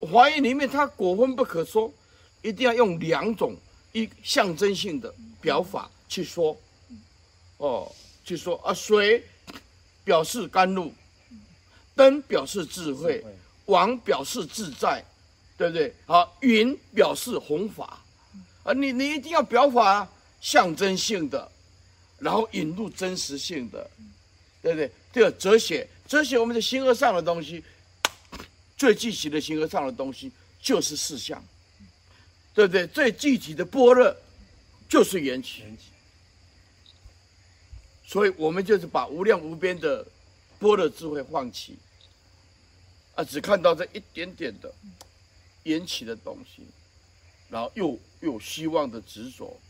华严里面它果分不可说，一定要用两种一象征性的表法去说。哦，去说啊，水表示甘露，灯表示智慧，王表示自在，对不对？好，云表示弘法，啊，你你一定要表法象征性的，然后引入真实性的，对不对？第二，哲学，哲学我们的形而上的东西，最具体的形而上的东西就是四相，对不对？最具体的般若就是缘起。所以，我们就是把无量无边的般若智慧放弃，啊，只看到这一点点的缘起的东西，然后又又有希望的执着。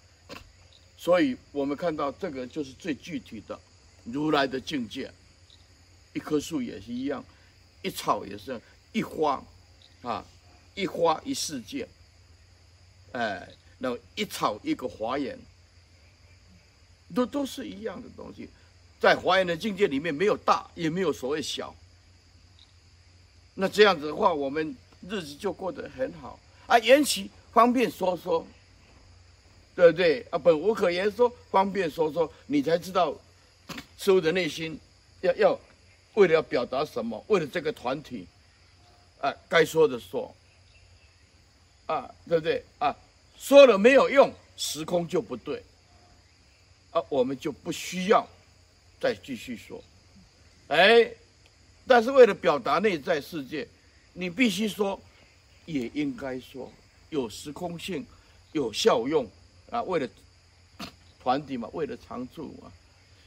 所以我们看到这个就是最具体的如来的境界。一棵树也是一样，一草也是一一花，啊，一花一世界，哎，然后一草一个华严。都都是一样的东西，在华严的境界里面，没有大，也没有所谓小。那这样子的话，我们日子就过得很好啊。缘起方便说说，对不对啊？本无可言说，方便说说，你才知道，师父的内心要要为了要表达什么，为了这个团体，啊，该说的说，啊，对不对啊？说了没有用，时空就不对。啊，我们就不需要再继续说，哎，但是为了表达内在世界，你必须说，也应该说，有时空性，有效用啊。为了团体嘛，为了常住嘛，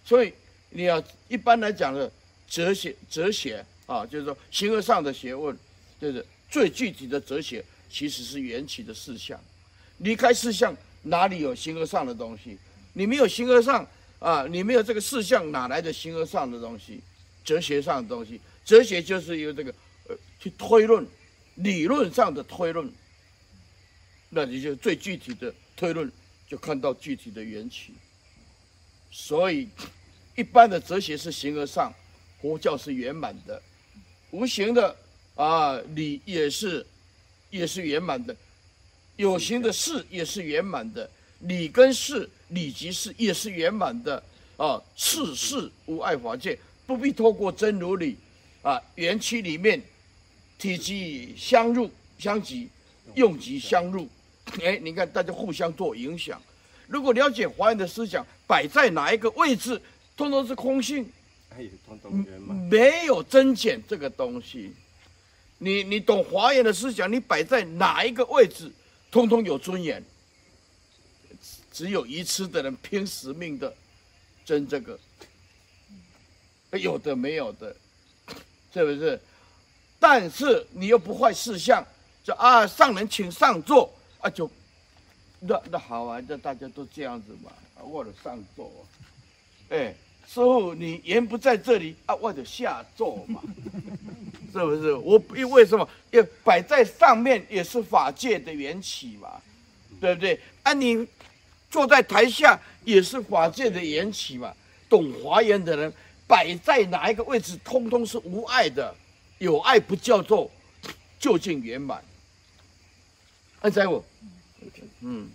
所以你要一般来讲的哲学，哲学啊，就是说形而上的学问，就是最具体的哲学，其实是缘起的实相。离开实相，哪里有形而上的东西？你没有形而上啊，你没有这个实相，哪来的形而上的东西？哲学上的东西，哲学就是由这个呃去推论，理论上的推论，那你就最具体的推论，就看到具体的缘起。所以，一般的哲学是形而上，佛教是圆满的，无形的啊理也是也是圆满的，有形的事也是圆满的。理跟事，理即事，也是圆满的啊！事事无碍法界，不必透过真如理啊。缘起里面，体积相入，相即用即相入。哎，你看大家互相做影响。如果了解华严的思想，摆在哪一个位置，通通是空性，哎，通通圆满没有增减这个东西。你你懂华严的思想，你摆在哪一个位置，通通有尊严。只有愚痴的人拼死命的争这个，有的没有的，是不是？但是你又不坏事相，就啊上人请上座啊，就那那好啊，那大家都这样子嘛，啊，我的上座，啊哎，师傅你言不在这里啊，我就下座嘛，是不是？我因为什么？要摆在上面也是法界的缘起嘛，对不对？啊你。坐在台下也是法界的缘起嘛，懂华严的人摆在哪一个位置，通通是无碍的，有碍不叫做究竟圆满。安在我，嗯。